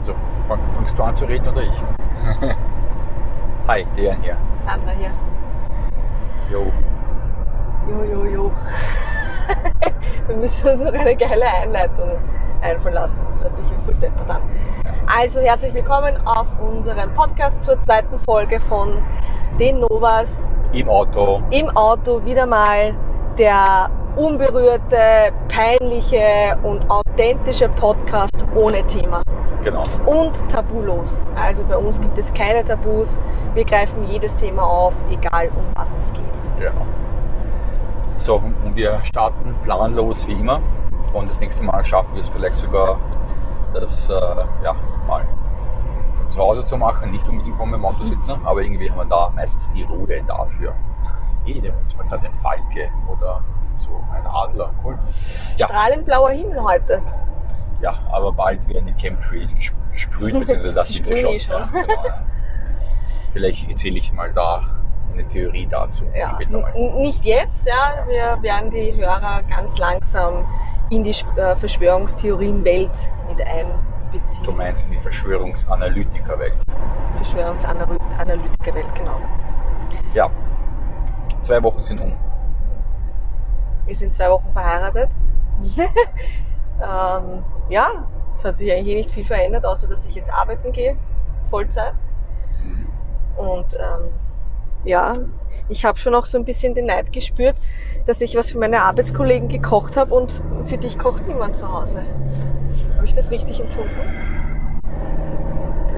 Also fang, fangst du an zu reden oder ich? Hi, Dejan hier. Sandra hier. Jo. Jo, jo, jo. Wir müssen uns noch eine geile Einleitung einfallen lassen. Das hört sich hier voll deppert an. Also herzlich willkommen auf unserem Podcast zur zweiten Folge von den Novas Im Auto. im Auto. Wieder mal der unberührte, peinliche und authentische Podcast ohne Thema. Genau. und tabulos. Also bei uns gibt es keine Tabus. Wir greifen jedes Thema auf, egal um was es geht. Genau. So, und wir starten planlos wie immer. Und das nächste Mal schaffen wir es vielleicht sogar, das äh, ja, mal von zu Hause zu machen. Nicht unbedingt vom im Auto sitzen, aber irgendwie haben wir da meistens die Ruhe dafür. Eh, das war gerade ein Falke oder so ein Adler. Cool. Ja, Strahlend blauer Himmel heute. ja, aber bald werden die Chemtrails ges- gesprüht, beziehungsweise das sind sie schon. schon. Ja, genau. Vielleicht erzähle ich mal da eine Theorie dazu Ja. Nicht jetzt, ja. Wir werden die Hörer ganz langsam in die äh, Verschwörungstheorienwelt mit Du einbeziehen. meinst in die Verschwörungsanalytikerwelt. Verschwörungsanalytikerwelt, genau. Ja, zwei Wochen sind um. Wir sind zwei Wochen verheiratet. ähm, ja, es hat sich eigentlich eh nicht viel verändert, außer dass ich jetzt arbeiten gehe, Vollzeit. Und ähm, ja, ich habe schon auch so ein bisschen den Neid gespürt, dass ich was für meine Arbeitskollegen gekocht habe und für dich kocht niemand zu Hause. Habe ich das richtig empfunden?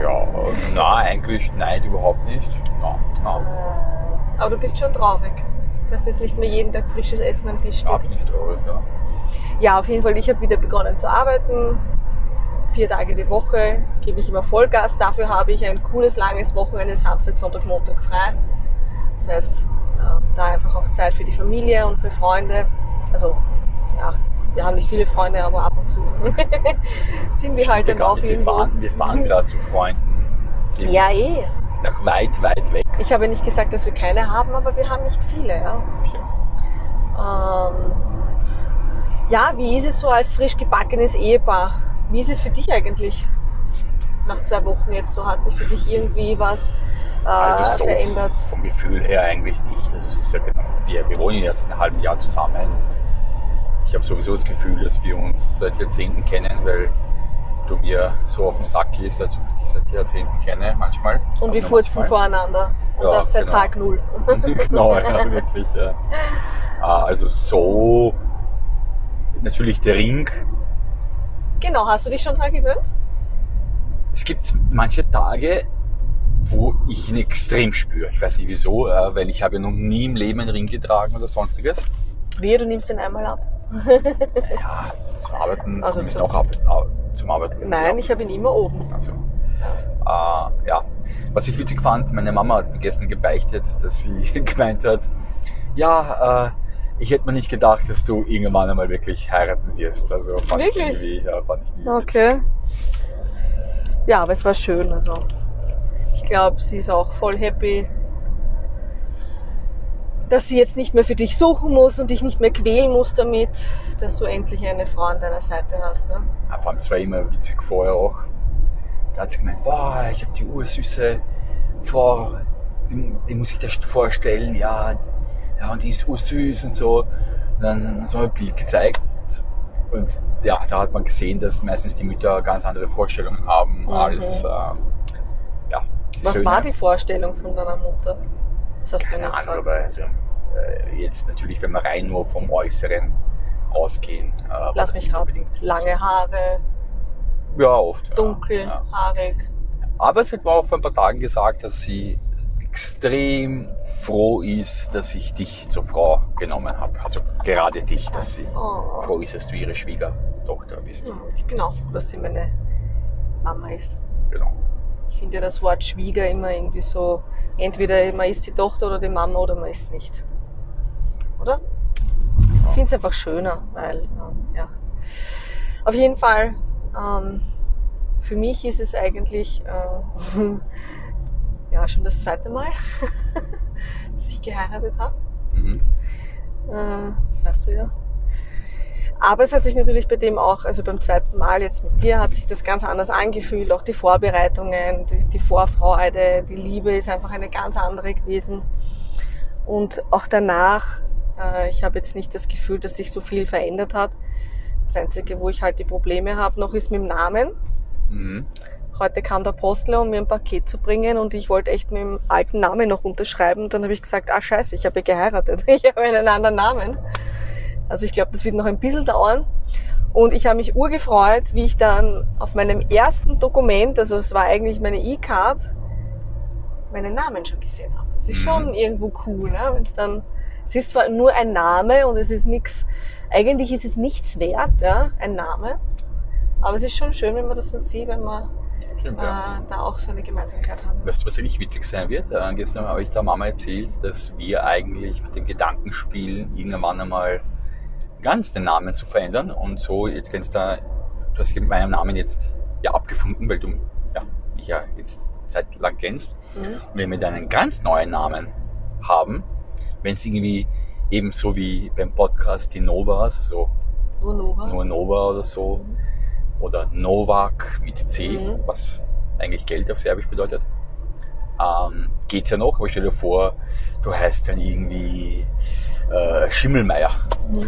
Ja, na, eigentlich nein, überhaupt nicht. Na, na, Äh, aber du bist schon traurig, dass es nicht mehr jeden Tag frisches Essen am Tisch steht. bin ich traurig, ja. Ja, auf jeden Fall, ich habe wieder begonnen zu arbeiten. Vier Tage die Woche gebe ich immer Vollgas. Dafür habe ich ein cooles, langes Wochenende, Samstag, Sonntag, Montag frei. Das heißt, äh, da einfach auch Zeit für die Familie und für Freunde. Also, ja, wir haben nicht viele Freunde, aber ab und zu sind wir halt ja dann auch. Wir fahren, wir fahren gerade zu Freunden. Ziemlich Ja, eh. Nach weit, weit weg. Ich habe nicht gesagt, dass wir keine haben, aber wir haben nicht viele, ja. Ähm, ja, wie ist es so als frisch gebackenes Ehepaar? Wie ist es für dich eigentlich? Nach zwei Wochen jetzt so hat sich für dich irgendwie was äh, Also so verändert? vom Gefühl her eigentlich nicht. Also es ist ja genau, wir, wir wohnen ja seit einem halben Jahr zusammen und ich habe sowieso das Gefühl, dass wir uns seit Jahrzehnten kennen, weil du mir so auf den Sack gehst, als ob ich dich seit Jahrzehnten kenne manchmal. Und wir furzen manchmal. voreinander. Und Ja, das seit genau. Tag null. genau, ja, wirklich. Ja. Ah, Also so natürlich der Ring. Genau, hast du dich schon dran gewöhnt? Es gibt manche Tage, wo ich ihn extrem spüre. Ich weiß nicht wieso, äh, weil ich habe ja noch nie im Leben einen Ring getragen oder sonstiges. Wehe, du nimmst den einmal ab. Ja, zum Arbeiten, Also zum- auch arbeiten, au- zum Arbeiten. Nein, ich habe ihn immer oben. Also, äh, ja. Was ich witzig fand, meine Mama hat mir gestern gebeichtet, dass sie gemeint hat, ja, äh, ich hätte mir nicht gedacht, dass du irgendwann einmal wirklich heiraten wirst. Also fand ich Wirklich? irgendwie, ja, fand ich Okay. Ja, aber es war schön. Also ich glaube, sie ist auch voll happy, dass sie jetzt nicht mehr für dich suchen muss und dich nicht mehr quälen muss damit, dass du endlich eine Frau an deiner Seite hast. Ne? Ja, vor allem, es war immer witzig vorher auch. Da hat sie gemeint, boah, ich habe die ursüße Frau, die, die muss ich dir vorstellen, ja, ja, und die ist ursüß und so. Und dann hat sie mir ein Bild gezeigt. Und ja, da hat man gesehen, dass meistens die Mütter ganz andere Vorstellungen haben Mhm. als, äh, ja, Was Söhne. war die Vorstellung von deiner Mutter? Das hast Keine Ahnung, aber also, jetzt natürlich, wenn wir rein nur vom Äußeren ausgehen. Äh, Lass mich raten. unbedingt Lange Haare. Ja, oft. ja. dunkel, Ja. haarig. Aber sie hat mir auch vor ein paar Tagen gesagt, dass sie extrem froh ist, dass ich dich zur Frau genommen habe. Also gerade dich, dass sie Oh. froh ist, dass du ihre Schwiegertochter bist. Ja, Ich bin auch froh, dass sie meine Mama ist. Genau. Ich finde ja das Wort Schwieger immer irgendwie so, entweder man ist die Tochter oder die Mama oder man ist nicht. Ich finde es einfach schöner, weil, ähm, ja. Auf jeden Fall, ähm, für mich ist es eigentlich, äh, ja, schon das zweite Mal, dass ich geheiratet habe. Mhm. Äh, das weißt du ja. Aber es hat sich natürlich bei dem auch, also beim zweiten Mal jetzt mit dir, hat sich das ganz anders angefühlt. Auch die Vorbereitungen, die, die Vorfreude, die Liebe ist einfach eine ganz andere gewesen. Und auch danach, ich habe jetzt nicht das Gefühl, dass sich so viel verändert hat. Das Einzige, wo ich halt die Probleme habe noch, ist mit dem Namen. Mhm. Heute kam der Postler, um mir ein Paket zu bringen und ich wollte echt mit dem alten Namen noch unterschreiben. Dann habe ich gesagt, ah scheiße, ich habe geheiratet. Ich habe einen anderen Namen. Also ich glaube, das wird noch ein bisschen dauern. Und ich habe mich urgefreut, wie ich dann auf meinem ersten Dokument, also es war eigentlich meine E-Card, meinen Namen schon gesehen habe. Das ist Mhm. schon irgendwo cool, ne? wenn es dann, es ist zwar nur ein Name und es ist nichts, eigentlich ist es nichts wert, ja, ein Name. Aber es ist schon schön, wenn man das dann sieht, wenn wir Stimmt, ja. äh, da auch so eine Gemeinsamkeit haben. Weißt du, was eigentlich witzig sein wird? Äh, gestern habe ich der Mama erzählt, dass wir eigentlich mit dem Gedanken spielen, irgendwann einmal ganz den Namen zu verändern. Und so, jetzt kennst du, du hast dich mit meinem Namen jetzt ja abgefunden, weil du ja, mich ja jetzt zeitlang kennst. Mhm. Wenn wir dann einen ganz neuen Namen haben, wenn es irgendwie eben so wie beim Podcast die Novas, so Nur Nova. nur Nova oder so, oder Novak mit C, Mhm. was eigentlich Geld auf Serbisch bedeutet. Ähm, geht's ja noch, aber stell dir vor, du heißt dann irgendwie äh, Schimmelmeier.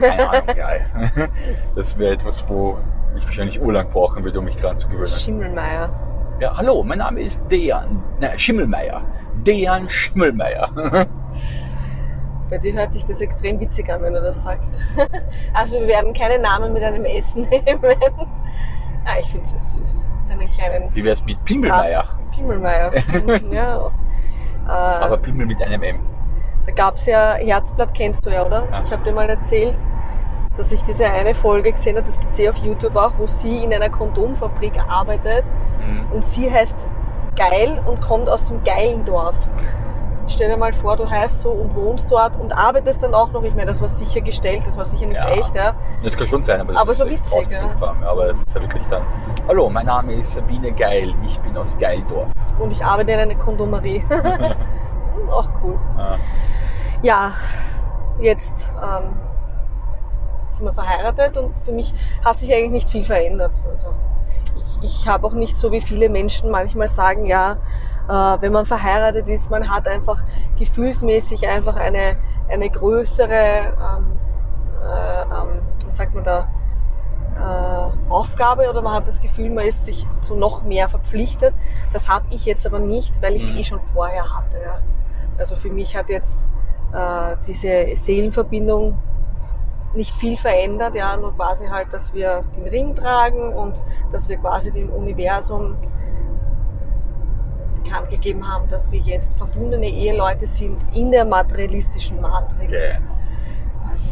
Keine Ahnung, geil. Das wäre etwas, wo ich wahrscheinlich urlang brauchen würde, um mich dran zu gewöhnen. Schimmelmeier. Ja, hallo, mein Name ist Dejan nein, Schimmelmeier. Dejan Schimmelmeier. Bei dir hört sich das extrem witzig an, wenn du das sagst. Also wir werden keine Namen mit einem S nehmen. Ah, ich finde es süß. Einen kleinen Wie wär's mit Pimmelmeier? Pimmelmeier. Mhm, ja. Äh, Aber Pimmel mit einem M. da gab's ja, Herzblatt kennst du ja, oder? Ja. Ich habe dir mal erzählt, dass ich diese eine Folge gesehen habe, das gibt's eh auf YouTube auch, wo sie in einer Kondomfabrik arbeitet Mhm. und sie heißt Geil und kommt aus dem Geilendorf. Stell dir mal vor, du heißt so und wohnst dort und arbeitest dann auch noch. Ich meine, das war sicher gestellt, das war sicher nicht Ja. echt, ja. Das kann schon sein, aber das Aber ist so witzig, ausgesucht ja. haben. Aber es ist ja wirklich dann, hallo, mein Name ist Sabine Geil, ich bin aus Geildorf. Und ich arbeite in einer Kondomerie. Hm, auch cool. Ja. Ja, jetzt ähm, sind wir verheiratet und für mich hat sich eigentlich nicht viel verändert. Also ich, ich habe auch nicht so wie viele Menschen manchmal sagen, ja, wenn man verheiratet ist, man hat einfach gefühlsmäßig einfach eine, eine größere, ähm, äh, ähm, was sagt man da, äh, Aufgabe oder man hat das Gefühl, man ist sich zu noch mehr verpflichtet. Das habe ich jetzt aber nicht, weil ich es Mhm. eh schon vorher hatte. Ja. Also für mich hat jetzt äh, diese Seelenverbindung nicht viel verändert, ja, nur quasi halt, dass wir den Ring tragen und dass wir quasi dem Universum bekannt gegeben haben, dass wir jetzt verbundene Eheleute sind in der materialistischen Matrix. Okay. Also,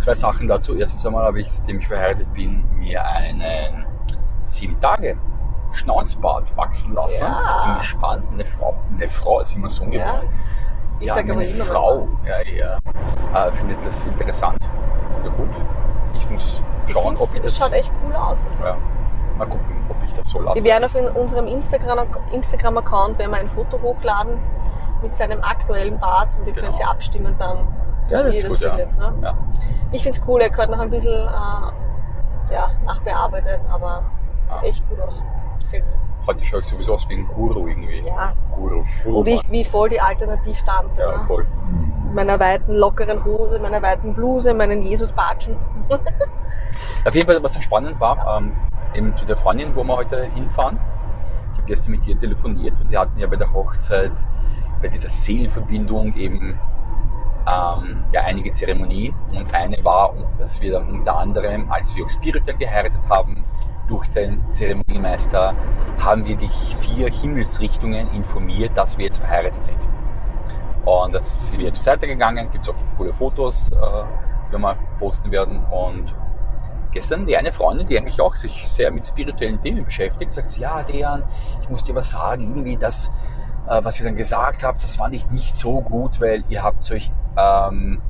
Zwei Sachen dazu. Erstens einmal habe ich, seitdem ich verheiratet bin, mir einen sieben Tage Schnauzbart wachsen lassen. Ja. Bin gespannt. Eine Frau, eine Frau ist immer so ja. geworden. Ich ja, sage aber immer Frau, ja, ja, äh, findet das interessant. Ja, gut. Ich muss schauen, ob ich Es das. schaut echt cool aus. Also. ja, mal gucken, ob ich das so lasse. Wir werden auf unserem Instagram- Instagram-Account wir ein Foto hochladen mit seinem aktuellen Bart und ihr Genau. könnt ja abstimmen dann, ja, das wie ihr das gut, ja. findet. Ne? ja. Ich finde es cool, er gehört noch ein bisschen äh, ja, nachbearbeitet, aber sieht Ah. echt gut aus. Gefällt mir. Heute schaue ich sowieso aus wie ein Guru irgendwie. Ja. Guru. Guru Und ich wie voll die Alternativtante. Ja, ne? voll. Mit meiner weiten, lockeren Hose, meiner weiten Bluse, meinen Jesus-Batschen. Auf jeden Fall, was so spannend war, ähm, eben zu der Freundin, wo wir heute hinfahren. Ich habe gestern mit ihr telefoniert und wir hatten ja bei der Hochzeit, bei dieser Seelenverbindung eben ähm, ja, einige Zeremonien. Und eine war, dass wir dann unter anderem, als wir auch spirituell geheiratet haben, durch den Zeremoniemeister, haben wir die vier Himmelsrichtungen informiert, dass wir jetzt verheiratet sind. Und das sind wir zur Seite gegangen, gibt es auch coole Fotos, äh, die wir mal posten werden. Und gestern die eine Freundin, die eigentlich auch sich sehr mit spirituellen Themen beschäftigt, sagt, ja, Dejan, ich muss dir was sagen, irgendwie das, äh, was ihr dann gesagt habt, das fand ich nicht so gut, weil ihr habt euch ähm,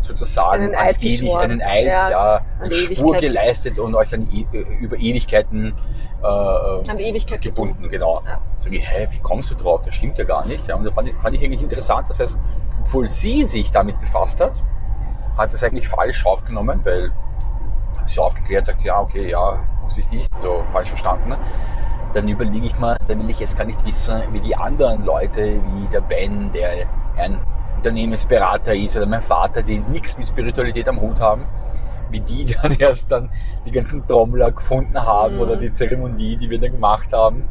sozusagen Einen Eid ewig, einen Eid, Ja, ja, einen Schwur geleistet und euch an, e- über Ewigkeiten äh, An Ewigkeit gebunden, genau. Ja. Sag ich, hä, wie kommst du drauf? Das stimmt ja gar nicht. Ja, und da fand ich, fand ich eigentlich interessant. Das heißt, obwohl sie sich damit befasst hat, hat es eigentlich falsch aufgenommen, weil sie aufgeklärt, sagt sie, ja, okay, ja, wusste ich nicht, so falsch verstanden. Dann überlege ich mal, dann will ich jetzt gar nicht wissen, wie die anderen Leute, wie der Ben, der ein Unternehmensberater ist, oder mein Vater, die nichts mit Spiritualität am Hut haben, wie die dann erst dann die ganzen Trommler gefunden haben Mhm. oder die Zeremonie, die wir dann gemacht haben.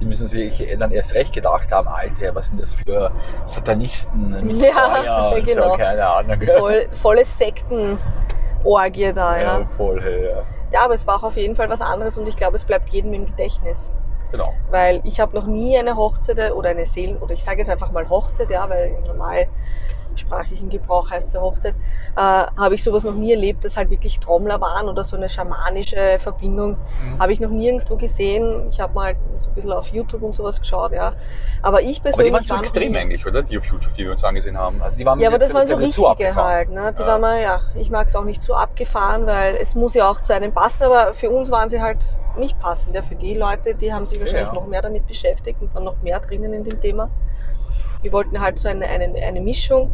Die müssen sich dann erst recht gedacht haben, Alter, was sind das für Satanisten mit Ja, Feuer und genau. so, keine Ahnung. Voll, volle Sektenorgie da, ja. Ja, voll, ja. Ja, aber es war auch auf jeden Fall was anderes und ich glaube, es bleibt jedem im Gedächtnis. Genau. Weil ich habe noch nie eine Hochzeit oder eine Seelen, oder ich sage jetzt einfach mal Hochzeit, ja, weil im normalsprachlichen Gebrauch heißt ja Hochzeit, äh, habe ich sowas noch nie erlebt, dass halt wirklich Trommler waren oder so eine schamanische Verbindung. Mhm. Habe ich noch nirgendwo gesehen. Ich habe mal so ein bisschen auf YouTube und sowas geschaut, ja. Aber ich Aber persönlich die waren so war extrem eigentlich, oder? Die auf YouTube, die wir uns angesehen haben. Also die waren ja, aber das waren so richtige halt. Ne? Die Ja. waren mal, ja, ich mag es auch nicht so abgefahren, weil es muss ja auch zu einem passen, aber für uns waren sie halt nicht passend. Ja, für die Leute, die haben sich wahrscheinlich Ja. noch mehr damit beschäftigt und waren noch mehr drinnen in dem Thema. Wir wollten halt so eine, eine, eine Mischung.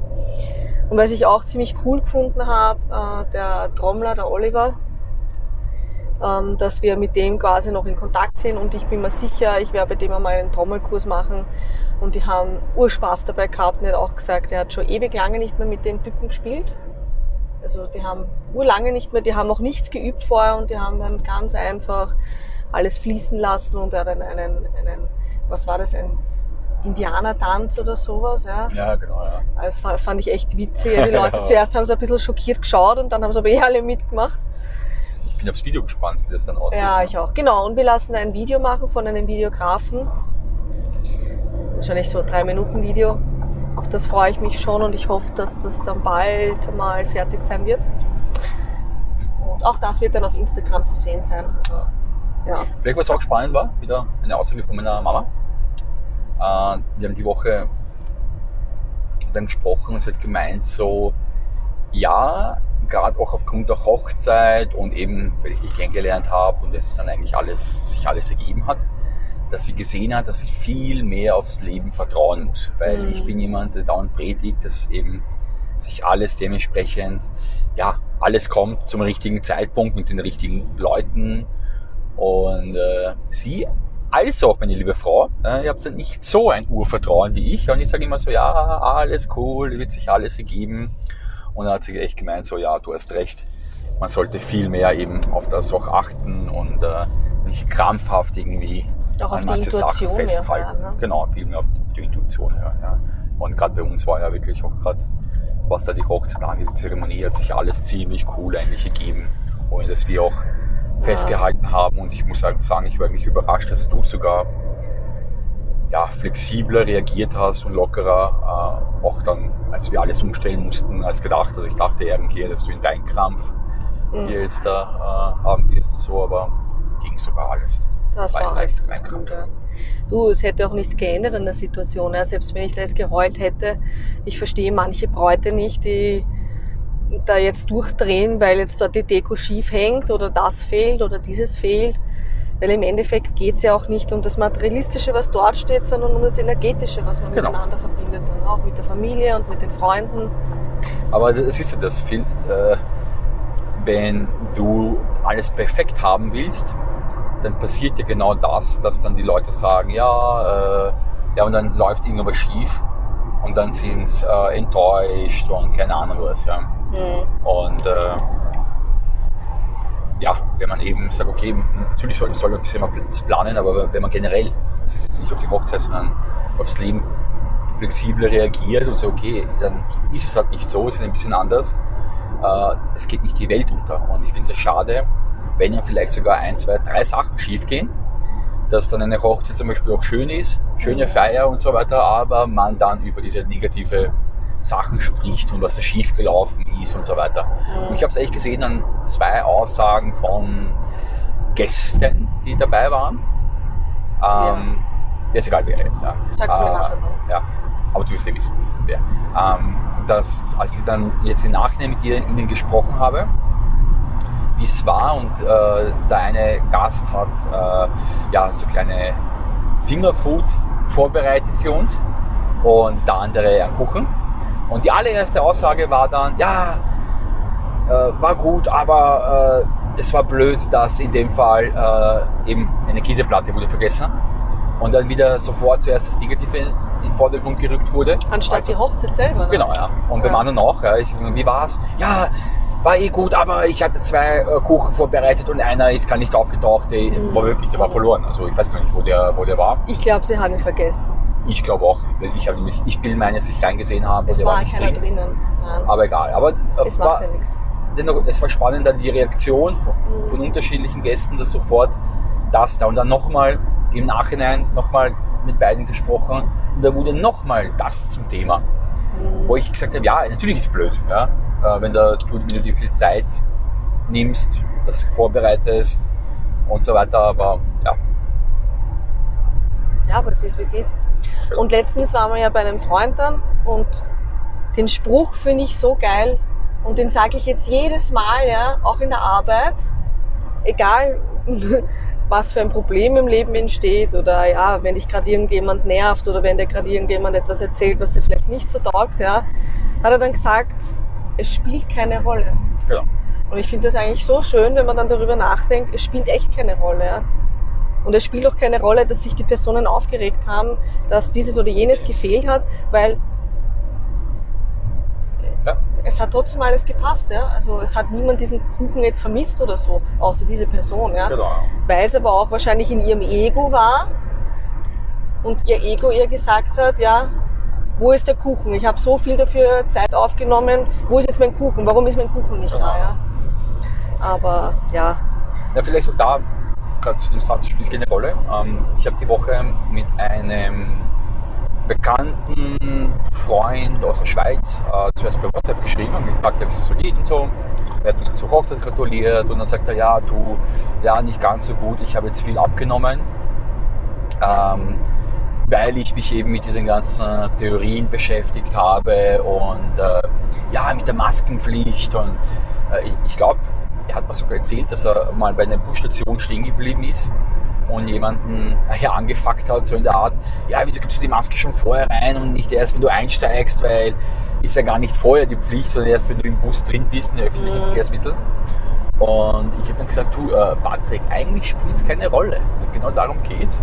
Und was ich auch ziemlich cool gefunden habe, äh, der Trommler, der Oliver, ähm, dass wir mit dem quasi noch in Kontakt sind und ich bin mir sicher, ich werde bei dem einmal einen Trommelkurs machen und die haben Urspaß dabei gehabt und er hat auch gesagt, er hat schon ewig lange nicht mehr mit dem Typen gespielt. Also die haben urlange nicht mehr, die haben noch nichts geübt vorher und die haben dann ganz einfach alles fließen lassen und er hat einen, einen, einen was war das, ein Indianertanz oder sowas, ja. Ja, genau, ja. Das fa- fand ich echt witzig. Die Leute zuerst haben sie ein bisschen schockiert geschaut und dann haben sie aber eh alle mitgemacht. Ich bin aufs Video gespannt, wie das dann aussieht. Ja, ich auch. Genau. Und wir lassen ein Video machen von einem Videografen. Wahrscheinlich so ein drei Minuten Video. Auf das freue ich mich schon und ich hoffe, dass das dann bald mal fertig sein wird. Und auch das wird dann auf Instagram zu sehen sein. Also, ja. Vielleicht was auch spannend war, wieder eine Aussage von meiner Mama. Äh, wir haben die Woche dann gesprochen und sie hat gemeint, so, ja, gerade auch aufgrund der Hochzeit und eben, weil ich dich kennengelernt habe und es dann eigentlich alles, sich alles ergeben hat, dass sie gesehen hat, dass sie viel mehr aufs Leben vertrauen muss. Weil Mhm. ich bin jemand, der dauernd predigt, dass eben sich alles dementsprechend, ja, alles kommt zum richtigen Zeitpunkt mit den richtigen Leuten. Und äh, sie, als auch meine liebe Frau, äh, ihr habt ja nicht so ein Urvertrauen wie ich. Und ich sage immer so, ja, alles cool, wird sich alles ergeben. Und dann hat sie echt gemeint, so, ja, du hast recht. Man sollte viel mehr eben auf das auch achten und äh, nicht krampfhaft irgendwie Auch auf an die manche Sachen festhalten. hören, ne? Genau, viel mehr auf die, auf die Intuition hören. Ja. Und gerade bei uns war ja wirklich auch gerade, was da die Hochzeit angeht, die Zeremonie hat sich alles ziemlich cool eigentlich gegeben. Und dass wir auch festgehalten haben. Und ich muss sagen, ich war wirklich überrascht, dass du sogar ja, flexibler reagiert hast und lockerer, äh, auch dann, als wir alles umstellen mussten, als gedacht. Also ich dachte irgendwie, dass du in Weinkrampf Mhm. hier jetzt da äh, haben wirst und so, aber ging sogar alles. Das War war echt Weinkrampf. gut. Ja. Du, es hätte auch nichts geändert an der Situation. Ja. Selbst wenn ich da jetzt geheult hätte, ich verstehe manche Bräute nicht, die da jetzt durchdrehen, weil jetzt dort die Deko schief hängt oder das fehlt oder dieses fehlt. Weil im Endeffekt geht es ja auch nicht um das Materialistische, was dort steht, sondern um das Energetische, was man Genau. miteinander verbindet. Dann auch mit der Familie und mit den Freunden. Aber das ist ja das viel, äh, wenn du alles perfekt haben willst, dann passiert ja genau das, dass dann die Leute sagen, ja, äh, ja und dann läuft irgendwas schief und dann sind sie äh, enttäuscht und keine Ahnung was. Ja. Mhm. Und äh, ja, wenn man eben sagt, okay, natürlich soll, soll man ein bisschen was planen, aber wenn man generell, das ist jetzt nicht auf die Hochzeit, sondern aufs Leben flexibler reagiert und sagt, okay, dann ist es halt nicht so, es ist ein bisschen anders. Äh, es geht nicht die Welt unter. Und ich finde es schade, wenn ja vielleicht sogar ein, zwei, drei Sachen schief gehen, dass dann eine Hochzeit zum Beispiel auch schön ist, schöne Mhm. Feier und so weiter, aber man dann über diese negative Sachen spricht und was da schief gelaufen ist und so weiter. Und ich habe es echt gesehen an zwei Aussagen von Gästen, die dabei waren. Ähm, ja. Ist egal, wer jetzt. Ja. Sagst du mir nachher dann. Ja, aber du wirst eh wissen, wer. Ähm, dass, als ich dann jetzt im Nachhinein mit ihr, ihnen gesprochen habe, wie es war und äh, der eine Gast hat äh, ja so kleine Fingerfood vorbereitet für uns und der andere einen Kuchen. Und die allererste Aussage war dann, ja, äh, war gut, aber äh, es war blöd, dass in dem Fall äh, eben eine Käseplatte wurde vergessen und dann wieder sofort zuerst das Negative in den Vordergrund gerückt wurde. Anstatt Also- die Hochzeit selber. Ne? Genau, ja. Und beim Ja. anderen auch. Ja. Ich, wie war's? Ja, war eh gut, aber ich hatte zwei äh, Kuchen vorbereitet und einer ist gar nicht aufgetaucht. Der Mhm. war wirklich, der war verloren. Also ich weiß gar nicht, wo der, wo der war. Ich glaube, sie haben ihn vergessen. Ich glaube auch. Ich habe nämlich, ich bin meines, dass ich reingesehen habe. Es der war nicht keiner drin. drinnen. Nein. Aber egal. Aber äh, es war, ja dennoch, es war spannend dann die Reaktion von, Mhm. von unterschiedlichen Gästen, dass sofort das da und dann nochmal im Nachhinein nochmal mit beiden gesprochen und da wurde nochmal das zum Thema, Mhm. wo ich gesagt habe, ja, natürlich ist es blöd, ja, äh, wenn, da, du, wenn du dir viel Zeit nimmst, das vorbereitest und so weiter, aber ja, Ja, aber es ist, wie es ist. Und letztens waren wir ja bei einem Freund dann und den Spruch finde ich so geil und den sage ich jetzt jedes Mal, ja, auch in der Arbeit, egal was für ein Problem im Leben entsteht oder ja, wenn dich gerade irgendjemand nervt oder wenn dir gerade irgendjemand etwas erzählt, was dir vielleicht nicht so taugt, ja, hat er dann gesagt, es spielt keine Rolle. genau. Und ich finde das eigentlich so schön, wenn man dann darüber nachdenkt, es spielt echt keine Rolle. Ja? Und es spielt auch keine Rolle, dass sich die Personen aufgeregt haben, dass dieses oder jenes gefehlt hat, weil Ja. es hat trotzdem alles gepasst. Ja? Also es hat niemand diesen Kuchen jetzt vermisst oder so, außer diese Person. Ja? genau. Weil es aber auch wahrscheinlich in ihrem Ego war und ihr Ego ihr gesagt hat, ja, wo ist der Kuchen? Ich habe so viel dafür Zeit aufgenommen. Wo ist jetzt mein Kuchen? Warum ist mein Kuchen nicht da? Genau. Ja? Aber ja, Ja, vielleicht auch da, gerade zu dem Satz spielt keine Rolle. Ähm, ich habe die Woche mit einem bekannten Freund aus der Schweiz äh, zuerst bei WhatsApp geschrieben und gefragt, wie es so geht und so. Er hat uns zur Hochzeit gratuliert und dann sagt er, ja, du, ja, nicht ganz so gut, ich habe jetzt viel abgenommen, ähm, weil ich mich eben mit diesen ganzen Theorien beschäftigt habe und äh, ja, mit der Maskenpflicht und äh, ich, ich glaube, er hat mir sogar erzählt, dass er mal bei einer Busstation stehen geblieben ist und jemanden ja, angefuckt hat, so in der Art, ja, wieso gibst du die Maske schon vorher rein und nicht erst, wenn du einsteigst, weil ist ja gar nicht vorher die Pflicht, sondern erst, wenn du im Bus drin bist, in den öffentlichen Mhm. Verkehrsmitteln. Und ich habe dann gesagt, du, äh, Patrick, eigentlich spielt es keine Rolle. Und genau darum geht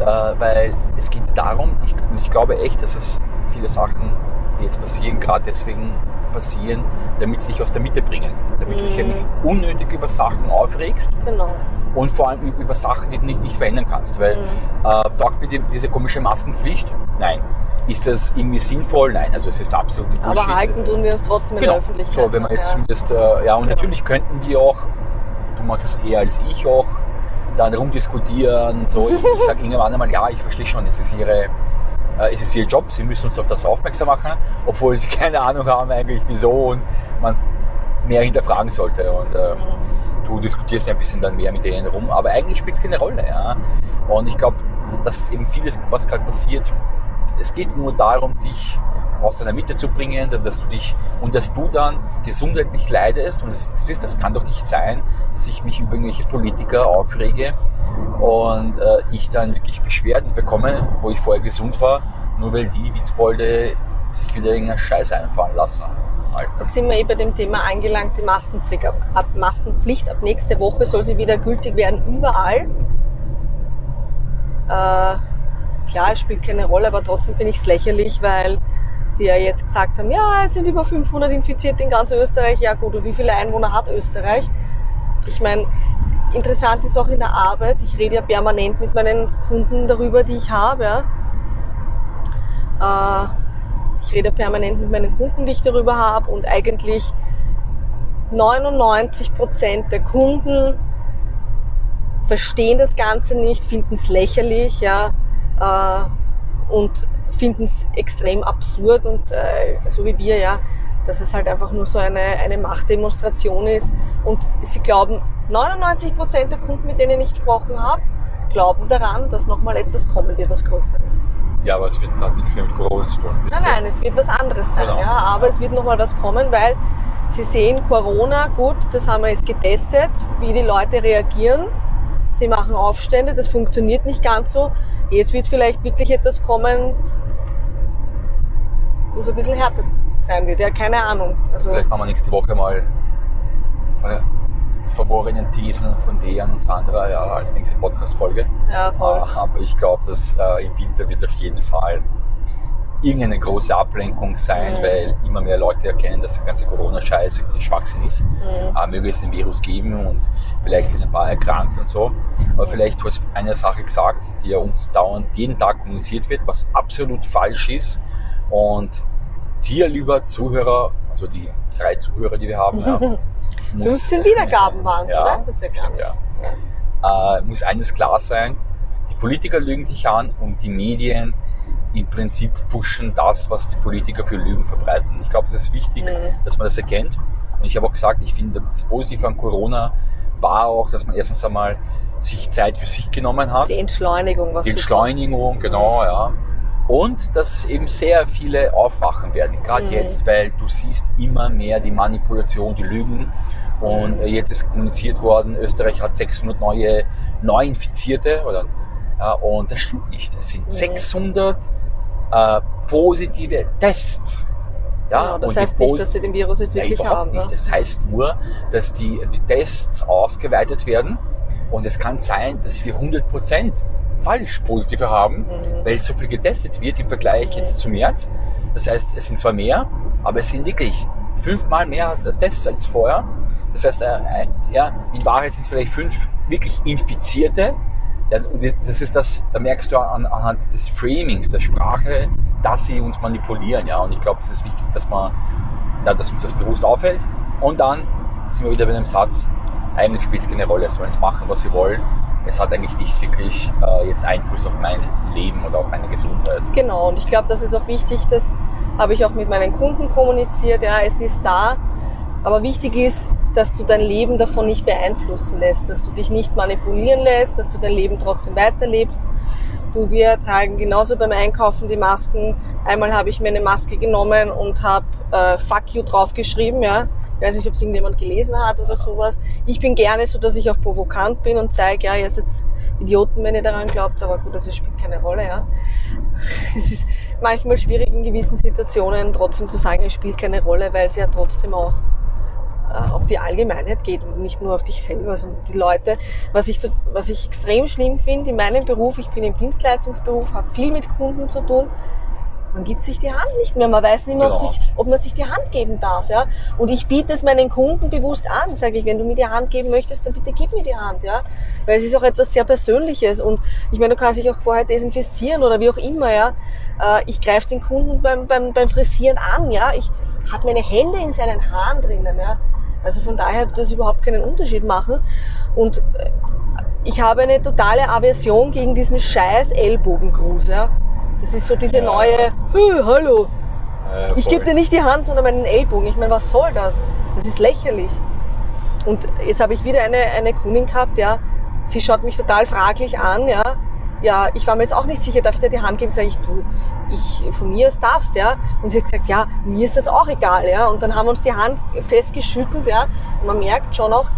äh, weil es geht darum, ich, und ich glaube echt, dass es viele Sachen, die jetzt passieren, gerade deswegen passieren, damit sie dich aus der Mitte bringen. Damit du dich ja Mhm. nicht unnötig über Sachen aufregst genau. und vor allem über Sachen, die du nicht, nicht verändern kannst. Weil Mhm. äh, taugt mir die, diese komische Maskenpflicht? Nein. Ist das irgendwie sinnvoll? Nein. Also es ist absolut Bullshit. Aber halten tun wir es trotzdem in Genau. der Öffentlichkeit. So, wenn man jetzt ja. zumindest, äh, ja, und Genau. natürlich könnten wir auch, du machst es eher als ich auch, dann rumdiskutieren so. Ich, ich sage irgendwann einmal, ja, ich verstehe schon, es ist ihre, äh, es ist ihr Job, sie müssen uns auf das aufmerksam machen, obwohl sie keine Ahnung haben eigentlich wieso und man mehr hinterfragen sollte. Und äh, du diskutierst ein bisschen dann mehr mit denen rum, aber eigentlich spielt es keine Rolle. Ja? Und ich glaube, dass eben vieles, was gerade passiert, es geht nur darum, dich aus deiner Mitte zu bringen, dass du dich und dass du dann gesundheitlich leidest. Und das, das ist, das kann doch nicht sein, dass ich mich über irgendwelche Politiker aufrege und äh, ich dann wirklich Beschwerden bekomme, wo ich vorher gesund war, nur weil die Witzbolde sich wieder irgendeinen Scheiß einfallen lassen. Alter. Jetzt sind wir eh bei dem Thema angelangt, die Maskenpflicht ab, ab, Maskenpflicht ab nächste Woche soll sie wieder gültig werden, überall. Äh, klar, es spielt keine Rolle, aber trotzdem finde ich es lächerlich, weil sie ja jetzt gesagt haben, ja, es sind über 500 Infizierte in ganz Österreich. Ja gut, und wie viele Einwohner hat Österreich? Ich meine, interessant ist auch in der Arbeit, ich rede ja permanent mit meinen Kunden darüber, die ich habe. Äh, ich rede permanent mit meinen Kunden, die ich darüber habe und eigentlich 99 Prozent der Kunden verstehen das Ganze nicht, finden es lächerlich, ja, äh, und finden es extrem absurd und äh, so wie wir, ja, dass es halt einfach nur so eine, eine Machtdemonstration ist und sie glauben, 99 Prozent der Kunden, mit denen ich gesprochen habe, glauben daran, dass nochmal etwas kommen wird, was Größeres. Ja, aber es wird, hat nichts mehr mit Corona zu tun. Nein, nein, es wird was anderes sein, Genau. ja, aber es wird nochmal was kommen, weil Sie sehen Corona, gut, das haben wir jetzt getestet, wie die Leute reagieren. Sie machen Aufstände, das funktioniert nicht ganz so. Jetzt wird vielleicht wirklich etwas kommen, wo es ein bisschen härter sein wird, ja, keine Ahnung. Also, Vielleicht machen wir nächste Woche mal verworrenen Thesen von Dejan und Sandra ja, als nächste Podcast-Folge. Ja, voll. Aber ich glaube, dass äh, im Winter wird auf jeden Fall irgendeine große Ablenkung sein, Mhm. weil immer mehr Leute erkennen, dass der ganze Corona-Scheiß Schwachsinn ist. Mhm. Äh, möge es den Virus geben und vielleicht sind ein paar erkrankt und so. Aber vielleicht du hast eine Sache gesagt, die ja uns dauernd jeden Tag kommuniziert wird, was absolut falsch ist. Und dir, lieber Zuhörer, also die drei Zuhörer, die wir haben, ja, muss- 15 Wiedergaben waren es, Ja, du weißt das ja gar nicht. ja. Äh, muss eines klar sein, die Politiker lügen dich an und die Medien im Prinzip pushen das, was die Politiker für Lügen verbreiten. Ich glaube, es ist wichtig, Mhm. dass man das erkennt. Und ich habe auch gesagt, ich finde, das Positive an Corona war auch, dass man erstens einmal sich Zeit für sich genommen hat. Die Entschleunigung, was Die super. Entschleunigung, genau, ja. Und dass eben sehr viele aufwachen werden, gerade Mhm. jetzt, weil du siehst immer mehr die Manipulation, die Lügen. Und äh, jetzt ist kommuniziert worden, Österreich hat 600 neue Neuinfizierte. Oder, und das stimmt nicht. Es sind Mhm. 600 äh, positive Tests. Ja, Genau, das heißt nicht, dass sie den Virus jetzt ja, wirklich überhaupt haben. nicht. Ne? Das heißt nur, dass die, die Tests ausgeweitet werden und es kann sein, dass wir 100% falsch positive haben, Mhm. weil so viel getestet wird im Vergleich jetzt zu März. Das heißt, es sind zwar mehr, aber es sind wirklich fünfmal mehr Tests als vorher. Das heißt, äh, äh, ja, in Wahrheit sind es vielleicht fünf wirklich Infizierte. Ja, das ist das, da merkst du an, anhand des Framings, der Sprache, dass sie uns manipulieren. Ja, und ich glaube, es ist wichtig, dass man, ja, dass uns das bewusst auffällt. Und dann sind wir wieder bei dem Satz, eigentlich spielt es keine Rolle, sollen es machen, was sie wollen. Es hat eigentlich nicht wirklich äh, jetzt Einfluss auf mein Leben oder auf meine Gesundheit. Genau, und ich glaube, das ist auch wichtig, das habe ich auch mit meinen Kunden kommuniziert. Ja, es ist da, aber wichtig ist, dass du dein Leben davon nicht beeinflussen lässt, dass du dich nicht manipulieren lässt, dass du dein Leben trotzdem weiterlebst. Du, wir tragen genauso beim Einkaufen die Masken. Einmal habe ich mir eine Maske genommen und habe äh, Fuck you draufgeschrieben, ja. Ich weiß nicht, ob es irgendjemand gelesen hat oder sowas. Ich bin gerne so, dass ich auch provokant bin und zeige, ja, ihr seid Idioten, wenn ihr daran glaubt, aber gut, das spielt keine Rolle, ja. Es ist manchmal schwierig in gewissen Situationen trotzdem zu sagen, es spielt keine Rolle, weil es ja trotzdem auch auf die Allgemeinheit geht und nicht nur auf dich selber, sondern die Leute. Was ich, was ich extrem schlimm finde in meinem Beruf, ich bin im Dienstleistungsberuf, habe viel mit Kunden zu tun, man gibt sich die Hand nicht mehr. Man weiß nicht mehr, ob, Genau. sich, ob man sich die Hand geben darf. Ja? Und ich biete es meinen Kunden bewusst an. Sage ich, wenn du mir die Hand geben möchtest, dann bitte gib mir die Hand. Ja? Weil es ist auch etwas sehr Persönliches. Und ich meine, du kannst dich auch vorher desinfizieren oder wie auch immer. Ja? Äh, Ich greife den Kunden beim, beim, beim Frisieren an. Ja? Ich habe meine Hände in seinen Haaren drinnen. Ja? Also von daher wird das überhaupt keinen Unterschied machen. Und äh, ich habe eine totale Aversion gegen diesen scheiß Ellbogengruß. Ja? Das ist so diese Ja. neue, "Hey, hallo, Äh, ich gebe dir nicht die Hand, sondern meinen Ellbogen. Ich meine, was soll das? Das ist lächerlich. Und jetzt habe ich wieder eine, eine Kundin gehabt, ja. Sie schaut mich total fraglich an, ja. Ja, ich war mir jetzt auch nicht sicher, darf ich dir die Hand geben? Sag ich, du, ich, von mir aus darfst, ja. Und sie hat gesagt, ja, mir ist das auch egal, ja. Und dann haben wir uns die Hand festgeschüttelt, ja. Und man merkt schon auch,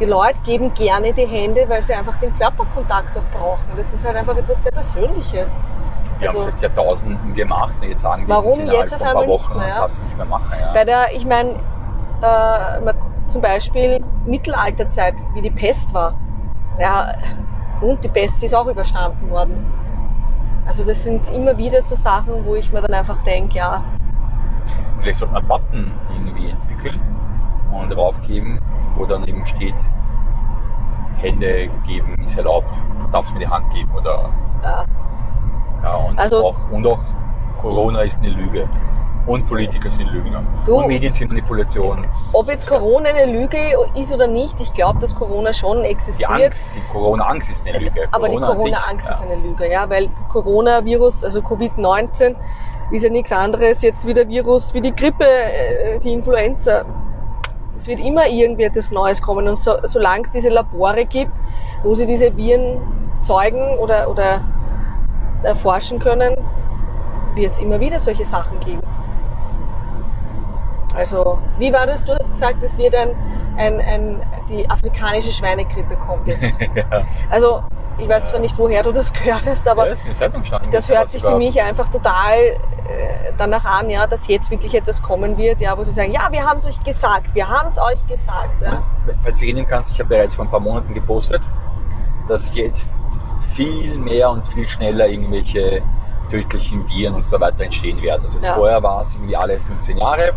die Leute geben gerne die Hände, weil sie einfach den Körperkontakt auch brauchen. Das ist halt einfach etwas sehr Persönliches. Wir haben es Also- seit Jahrtausenden gemacht und jetzt sagen die Warum jetzt auf paar einmal nicht Wochen, mehr, ja? darfst es nicht mehr machen. Ja. Bei der, ich meine, äh, zum Beispiel Mittelalterzeit, wie die Pest war. Ja, und die Pest ist auch überstanden worden. Also das sind immer wieder so Sachen, wo ich mir dann einfach denke, ja, Vielleicht sollte man einen Button irgendwie entwickeln und draufgeben, wo dann eben steht, Hände geben ist erlaubt, du darfst mir die Hand geben oder ja, ja, und, Also- auch, und auch Corona ist eine Lüge. Und Politiker sind Lügner. Du- und Medien sind Manipulation. ob jetzt Corona eine Lüge ist oder nicht, ich glaube, dass Corona schon Die existiert. Angst, die Corona-Angst ist eine Lüge. Aber die an sich, Corona-Angst ja. ist eine Lüge, ja, weil Coronavirus, also Covid-19, ist ja nichts anderes jetzt wie der Virus, wie die Grippe, äh, die Influenza. Es wird immer irgendwie etwas Neues kommen und so, solange es diese Labore gibt, wo sie diese Viren zeugen oder, oder erforschen können, wird es immer wieder solche Sachen geben. Also, wie war das? Du hast gesagt, es wird ein, ein, ein, die afrikanische Schweinegrippe kommt jetzt. ja. Also Ich weiß zwar nicht, woher du das gehört hast, aber ja, das das hört sich für mich einfach total äh, danach an, ja, dass jetzt wirklich etwas kommen wird, ja, wo sie sagen, ja, wir haben es euch gesagt, wir haben es euch gesagt. Ja. Falls du erinnern kannst, ich habe bereits vor ein paar Monaten gepostet, dass jetzt viel mehr und viel schneller irgendwelche tödlichen Viren und so weiter entstehen werden. Also jetzt Ja. vorher war es irgendwie alle 15 Jahre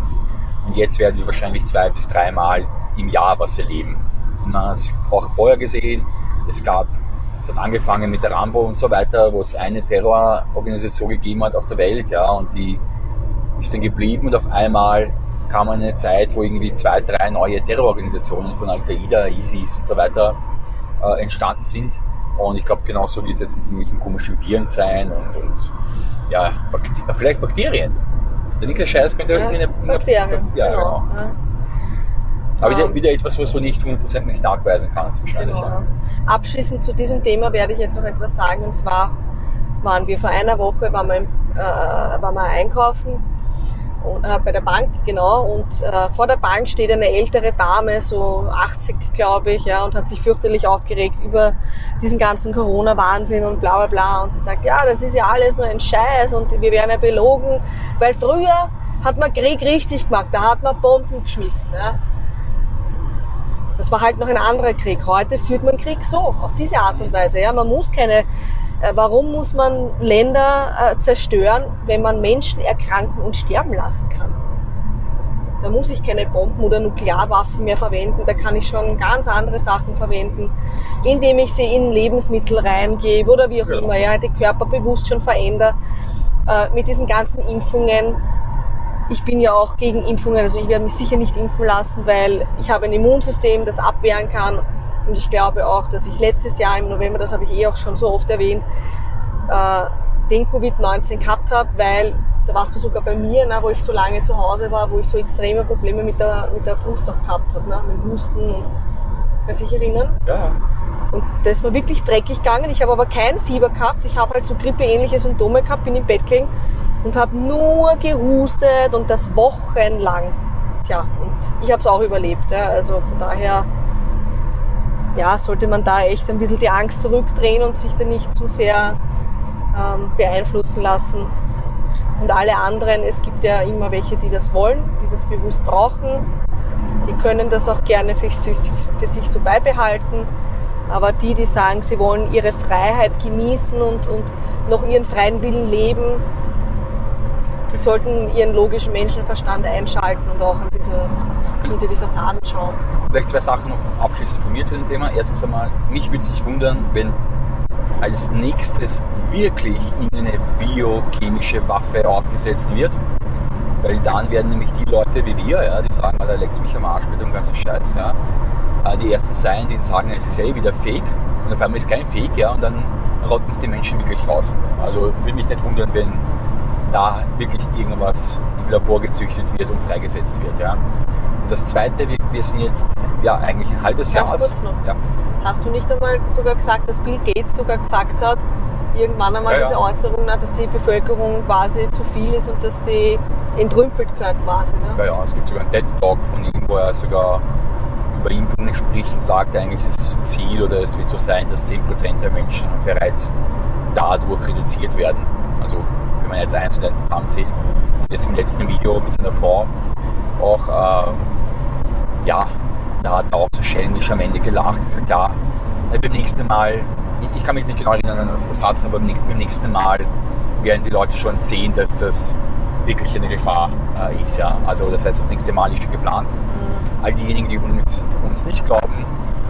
und jetzt werden wir wahrscheinlich zwei bis dreimal im Jahr was erleben. Und man hat es auch vorher gesehen, es gab, es hat angefangen mit der Rambo und so weiter, wo es eine Terrororganisation gegeben hat auf der Welt, ja, und die ist dann geblieben und auf einmal kam eine Zeit, wo irgendwie zwei, drei neue Terrororganisationen von Al-Qaida, ISIS und so weiter äh, entstanden sind. Und ich glaube, genauso wird es jetzt mit irgendwelchen komischen Viren sein und, und ja, Bakte vielleicht Bakterien. Der nächste Scheiß könnte Ja, irgendwie eine, Bakterien, ja, genau. Ja. Aber wieder, Ähm, wieder etwas, was du nicht 100% nicht nachweisen kannst, wahrscheinlich. Genau. Ja. Abschließend zu diesem Thema werde ich jetzt noch etwas sagen. Und zwar waren wir vor einer Woche waren wir, im, äh, waren wir einkaufen äh, bei der Bank, genau. Und äh, vor der Bank steht eine ältere Dame, so 80 glaube ich, ja, und hat sich fürchterlich aufgeregt über diesen ganzen Corona-Wahnsinn und bla bla bla. Und sie sagt, ja, das ist ja alles nur ein Scheiß und wir werden ja belogen, weil früher hat man Krieg richtig gemacht, da hat man Bomben geschmissen. Ja. Das war halt noch ein anderer Krieg. Heute führt man Krieg so, auf diese Art und Weise. Ja, man muss keine, warum muss man Länder äh, zerstören, wenn man Menschen erkranken und sterben lassen kann? Da muss ich keine Bomben oder Nuklearwaffen mehr verwenden. Da kann ich schon ganz andere Sachen verwenden, indem ich sie in Lebensmittel reingebe oder wie auch Genau. immer, ja, die Körper bewusst schon verändere. Äh, mit diesen ganzen Impfungen ich bin ja auch gegen Impfungen, also ich werde mich sicher nicht impfen lassen, weil ich habe ein Immunsystem, das abwehren kann. Und ich glaube auch, dass ich letztes Jahr im November, das habe ich eh auch schon so oft erwähnt, äh, den Covid-19 gehabt habe, weil da warst du sogar bei mir, ne, wo ich so lange zu Hause war, wo ich so extreme Probleme mit der, mit der Brust auch gehabt habe, ne, mit dem Husten und kannst du dich erinnern? Ja, Und das ist mir wirklich dreckig gegangen. Ich habe aber kein Fieber gehabt. Ich habe halt so grippeähnliche Symptome gehabt, bin im Bett gelegen und habe nur gehustet und das wochenlang. Tja, und ich habe es auch überlebt. Ja. Also von daher ja, sollte man da echt ein bisschen die Angst zurückdrehen und sich da nicht zu sehr ähm, beeinflussen lassen. Und alle anderen, es gibt ja immer welche, die das wollen, die das bewusst brauchen. Die können das auch gerne für sich, für sich so beibehalten. Aber die, die sagen, sie wollen ihre Freiheit genießen und, und noch ihren freien Willen leben, sollten ihren logischen Menschenverstand einschalten und auch ein bisschen hinter die Fassaden schauen. Vielleicht zwei Sachen noch abschließend von mir zu dem Thema. Erstens einmal, mich würde es nicht wundern, wenn als nächstes wirklich irgendeine biochemische Waffe ausgesetzt wird. Weil dann werden nämlich die Leute wie wir, ja, die sagen, Alter, leckst mich am Arsch mit dem ganzen Scheiß, ja, äh, die ersten sein, die sagen, es ist eh wieder Fake und auf einmal ist kein Fake, ja, und dann rotten es die Menschen wirklich raus. Also würde mich nicht wundern, wenn da wirklich irgendwas im Labor gezüchtet wird und freigesetzt wird, ja. Und das zweite, wir, wir sind jetzt ja eigentlich ein halbes Ganz Jahr. kurz noch. Ja. Hast du nicht einmal sogar gesagt, dass Bill Gates sogar gesagt hat, irgendwann einmal Ja, ja. diese Äußerung, ne, dass die Bevölkerung quasi zu viel ist und dass sie entrümpelt gehört quasi. Ne? Ja, ja, es gibt sogar einen TED-Talk von ihm, wo er sogar über Impfungen spricht und sagt, eigentlich ist das Ziel oder es wird so sein, dass 10% der Menschen bereits dadurch reduziert werden. Also man jetzt eins und eins zusammenzählt. Und jetzt im letzten Video mit seiner Frau auch, äh, ja, da hat er auch so schelmisch am Ende gelacht und gesagt, ja, beim nächsten Mal, ich, ich kann mich jetzt nicht genau erinnern an den Satz, aber beim nächsten, beim nächsten Mal werden die Leute schon sehen, dass das wirklich eine Gefahr äh, ist. Ja. Also das heißt, das nächste Mal ist schon geplant. Mhm. All diejenigen, die uns, uns nicht glauben,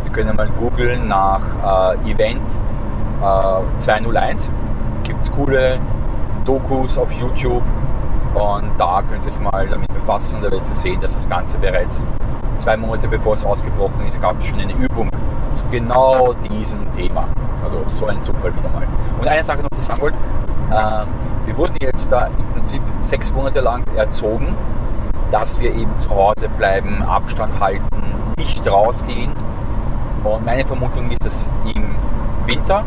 die können mal googeln nach äh, Event äh, 201. Gibt es coole Dokus auf YouTube und da könnt ihr euch mal damit befassen. Da werdet ihr sehen, dass das Ganze bereits zwei Monate bevor es ausgebrochen ist, gab es schon eine Übung zu genau diesem Thema. Also so ein Zufall wieder mal. Und eine Sache noch, die ich sagen wollte. Äh, wir wurden jetzt da im Prinzip sechs Monate lang erzogen, dass wir eben zu Hause bleiben, Abstand halten, nicht rausgehen. Und meine Vermutung ist, dass im Winter,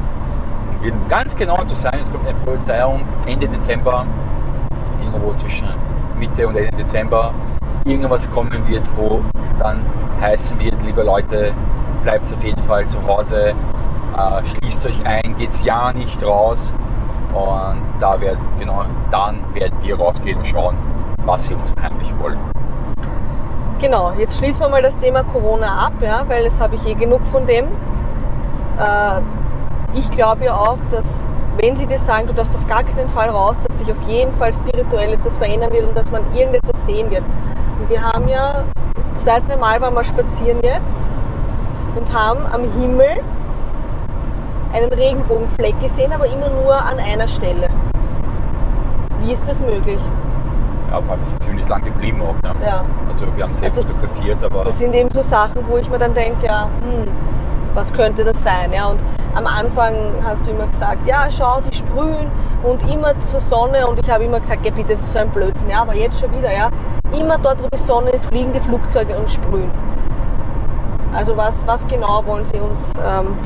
um ganz genau zu sein, es kommt eine Prophezeiung Ende Dezember, irgendwo zwischen Mitte und Ende Dezember, irgendwas kommen wird, wo dann heißen wird, liebe Leute, bleibt auf jeden Fall zu Hause, äh, schließt euch ein, geht's ja nicht raus. Und da wird, genau, dann werden wir rausgehen und schauen, was sie uns verheimlichen wollen. Genau, jetzt schließen wir mal das Thema Corona ab, ja, weil das habe ich eh genug von dem. Äh, ich glaube ja auch, dass wenn sie dir sagen, du darfst auf gar keinen Fall raus, dass sich auf jeden Fall spirituell etwas verändern wird und dass man irgendetwas sehen wird. Und wir haben ja zwei, drei Mal waren wir spazieren jetzt und haben am Himmel einen Regenbogenfleck gesehen, aber immer nur an einer Stelle. Wie ist das möglich? Ja, vor allem ist sie ziemlich lang geblieben auch. Ne? Ja. Also wir haben sie jetzt Also, fotografiert, aber Das sind eben so Sachen, wo ich mir dann denke, ja, hm, was könnte das sein? Ja, und am Anfang hast du immer gesagt, ja, schau, die sprühen und immer zur Sonne. Und ich habe immer gesagt, ja, bitte, das ist so ein Blödsinn. Ja, aber jetzt schon wieder, ja. Immer dort, wo die Sonne ist, fliegen die Flugzeuge und sprühen. Also was, was genau wollen sie uns ähm,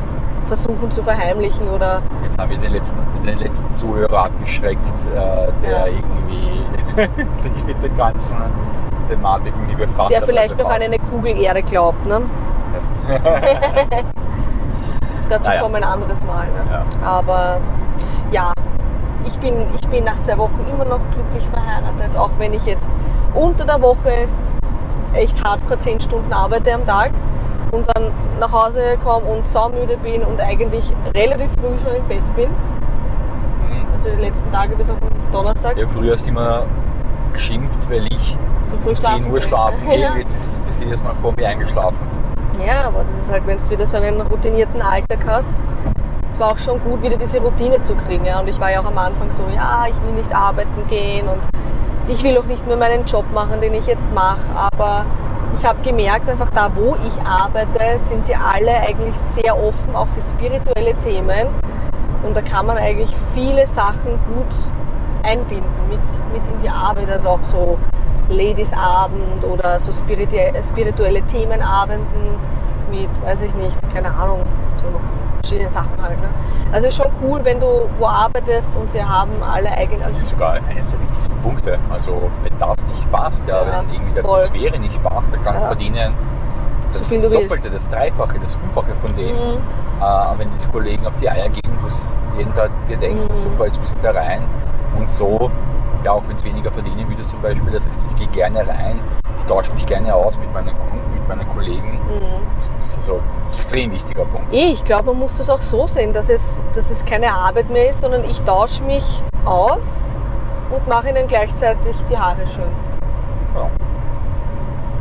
versuchen zu verheimlichen oder jetzt haben wir den letzten, den letzten Zuhörer abgeschreckt, äh, der Ja. irgendwie sich mit den ganzen Thematiken nie befasst der vielleicht noch an eine Kugelerde glaubt. Ne? Heißt- Dazu Naja. kommen ein anderes Mal. Ne? Ja. Aber ja, ich bin, ich bin nach zwei Wochen immer noch glücklich verheiratet, auch wenn ich jetzt unter der Woche echt hardcore zehn Stunden arbeite am Tag und dann nach Hause komme und saumüde bin und eigentlich relativ früh schon im Bett bin. Mhm. Also die letzten Tage bis auf den Donnerstag. Ja, früher hast du immer geschimpft, weil ich so um 10 Uhr schlafen gehe. Ja. Jetzt ist bis jedes Mal vor mir eingeschlafen. Ja, aber das ist halt, wenn du wieder so einen routinierten Alltag hast. Es war auch schon gut, wieder diese Routine zu kriegen. Ja. Und ich war ja auch am Anfang so, ja, ich will nicht arbeiten gehen und ich will auch nicht mehr meinen Job machen, den ich jetzt mache. Aber ich habe gemerkt, einfach da, wo ich arbeite, sind sie alle eigentlich sehr offen, auch für spirituelle Themen. Und da kann man eigentlich viele Sachen gut einbinden mit, mit in die Arbeit. Also auch so Ladies-Abend oder so spiritu- spirituelle Themenabenden mit, weiß ich nicht, keine Ahnung, so verschiedenen Sachen halt. Ne? Also ist schon cool, wenn du wo arbeitest und sie haben alle eigentlich. Das ist sogar eines der wichtigsten Punkte. Also wenn das nicht passt, ja, Ja, wenn irgendwie die. Atmosphäre nicht passt, dann kannst du Ja. verdienen das du willst. Doppelte, das Dreifache, das Fünffache von dem. Mhm. Äh, wenn dir die Kollegen auf die Eier gehen, du jeden Tag dir denkst, Mhm. super, jetzt muss ich da rein. Und so, ja, auch wenn es weniger verdienen würdest zum Beispiel, das heißt, ich gehe gerne rein, ich tausche mich gerne aus mit meinen Kunden, mit meinen Kollegen. Mhm. Das ist, das also ein extrem wichtiger Punkt. Eh, ich glaube, man muss das auch so sehen, dass es, dass es keine Arbeit mehr ist, sondern ich tausche mich aus und mache ihnen gleichzeitig die Haare schön. Ja.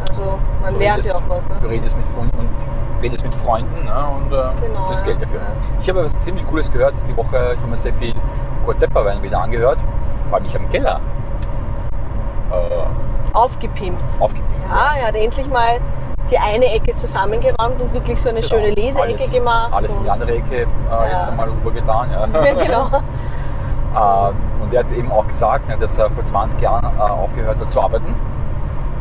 Also man Du lernt redest- ja auch was. Du Ne? redest mit Freunden und redest mit Freunden ne, und äh, Genau, ja. Geld dafür. Ich habe was ziemlich Cooles gehört die Woche. Ich habe mir sehr viel Kurt Depperwein wieder angehört. Vor allem ich am Keller äh, Aufgepimpt. aufgepimpt. Ja, er hat endlich mal die eine Ecke zusammengeräumt und wirklich so eine Genau. schöne Leseecke alles, gemacht. Alles in die andere Ecke äh, Ja. jetzt einmal rübergetan. Ja. Ja, genau. Äh, und er hat eben auch gesagt, ne, dass er vor 20 Jahren äh, aufgehört hat zu arbeiten.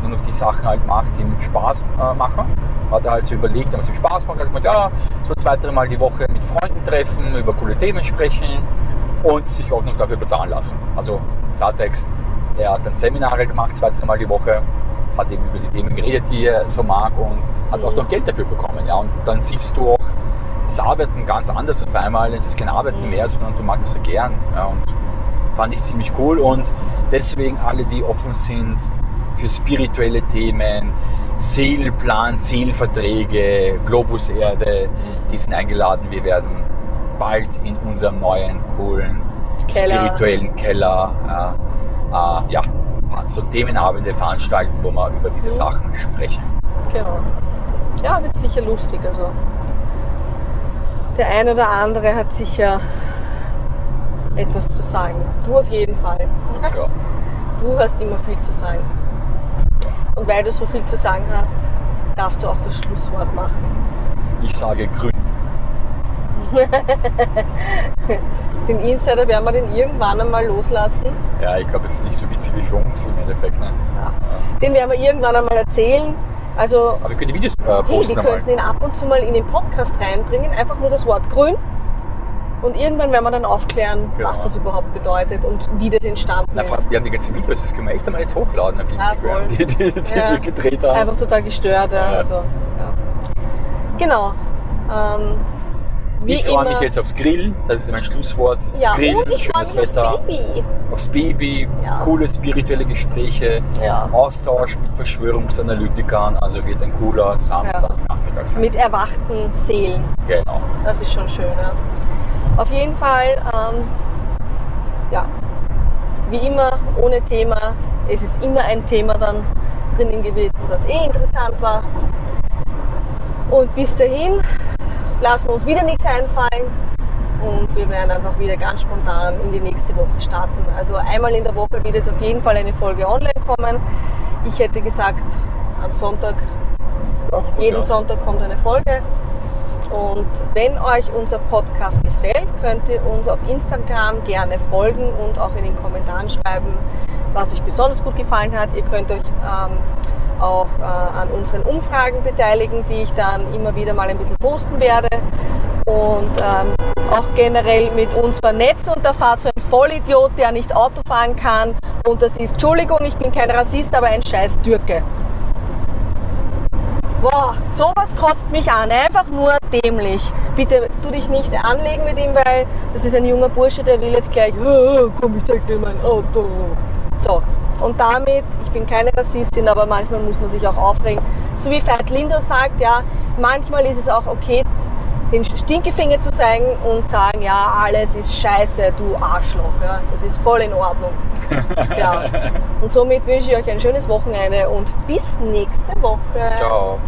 Nur noch die Sachen halt macht, die ihm Spaß äh, machen. Hat er halt so überlegt, was ihm Spaß macht. Er hat gesagt, ja, so zwei, dreimal die Woche mit Freunden treffen, über coole Themen sprechen und sich auch noch dafür bezahlen lassen. Also Klartext, er hat dann Seminare gemacht, zwei, dreimal die Woche, hat eben über die Themen geredet, die er so mag und hat auch Mhm. noch Geld dafür bekommen. Ja. Und dann siehst du auch das Arbeiten ganz anders auf einmal. Es ist kein Arbeiten Mhm. mehr, sondern du magst es ja gern. Ja, und fand ich ziemlich cool. Und deswegen alle, die offen sind für spirituelle Themen, Seelenplan, Seelenverträge, Globus Erde, die sind eingeladen. Wir werden bald in unserem neuen, coolen, Keller. spirituellen Keller äh, äh, ja, so Themenabende veranstalten, wo wir über diese Mhm. Sachen sprechen. Genau. Ja, wird sicher lustig. Also der eine oder andere hat sicher etwas zu sagen. Du auf jeden Fall. Ja. Du hast immer viel zu sagen. Und weil du so viel zu sagen hast, darfst du auch das Schlusswort machen. Ich sage grün. Den Insider werden wir den irgendwann einmal loslassen. Ja, ich glaube, es ist nicht so witzig wie für uns im Endeffekt. Ne? Ja. Den werden wir irgendwann einmal erzählen. Also, Aber wir können die Videos äh, hey, wir posten könnten ihn ab und zu mal in den Podcast reinbringen. Einfach nur das Wort grün. Und irgendwann werden wir dann aufklären, Genau. was das überhaupt bedeutet und wie das entstanden Na, ist. wir haben die ganzen Videos, das können wir echt einmal jetzt hochladen auf Instagram, voll. die, die, die Ja. wir gedreht haben. Einfach total gestört. Ja. Ja. Also, ja. Genau. Ähm, ich freue mich jetzt aufs Grillen, das ist mein Schlusswort. Ja, Grillen, schönes mich aufs Wetter, Baby. aufs Baby, Ja. coole spirituelle Gespräche, Ja. Austausch mit Verschwörungsanalytikern, also wird ein cooler Samstagnachmittag sein. Mit erwachten Seelen. Genau. Das ist schon schön. Ja. Auf jeden Fall, ähm, ja, wie immer, ohne Thema. Es ist immer ein Thema dann drinnen gewesen, das eh interessant war. Und bis dahin lassen wir uns wieder nichts einfallen und wir werden einfach wieder ganz spontan in die nächste Woche starten. Also einmal in der Woche wird jetzt auf jeden Fall eine Folge online kommen. Ich hätte gesagt, am Sonntag stimmt, jeden ja. Sonntag kommt eine Folge. Und wenn euch unser Podcast gefällt, könnt ihr uns auf Instagram gerne folgen und auch in den Kommentaren schreiben, was euch besonders gut gefallen hat. Ihr könnt euch ähm, auch äh, an unseren Umfragen beteiligen, die ich dann immer wieder mal ein bisschen posten werde. Und ähm, auch generell mit uns vernetzen. Und da fahrt so ein Vollidiot, der nicht Auto fahren kann. Und das ist, Entschuldigung, ich bin kein Rassist, aber ein scheiß Türke. Boah, sowas kotzt mich an. Einfach nur dämlich. Bitte tu dich nicht anlegen mit ihm, weil das ist ein junger Bursche, der will jetzt gleich, "Ah, komm, ich zeig dir mein Auto. So. Und damit, ich bin keine Rassistin, aber manchmal muss man sich auch aufregen. So wie Veit Lindo sagt, ja, manchmal ist es auch okay, den Stinkefinger zu zeigen und sagen, ja, alles ist scheiße, du Arschloch. Ja, das ist voll in Ordnung. ja. Und somit wünsche ich euch ein schönes Wochenende und bis nächste Woche. Ciao.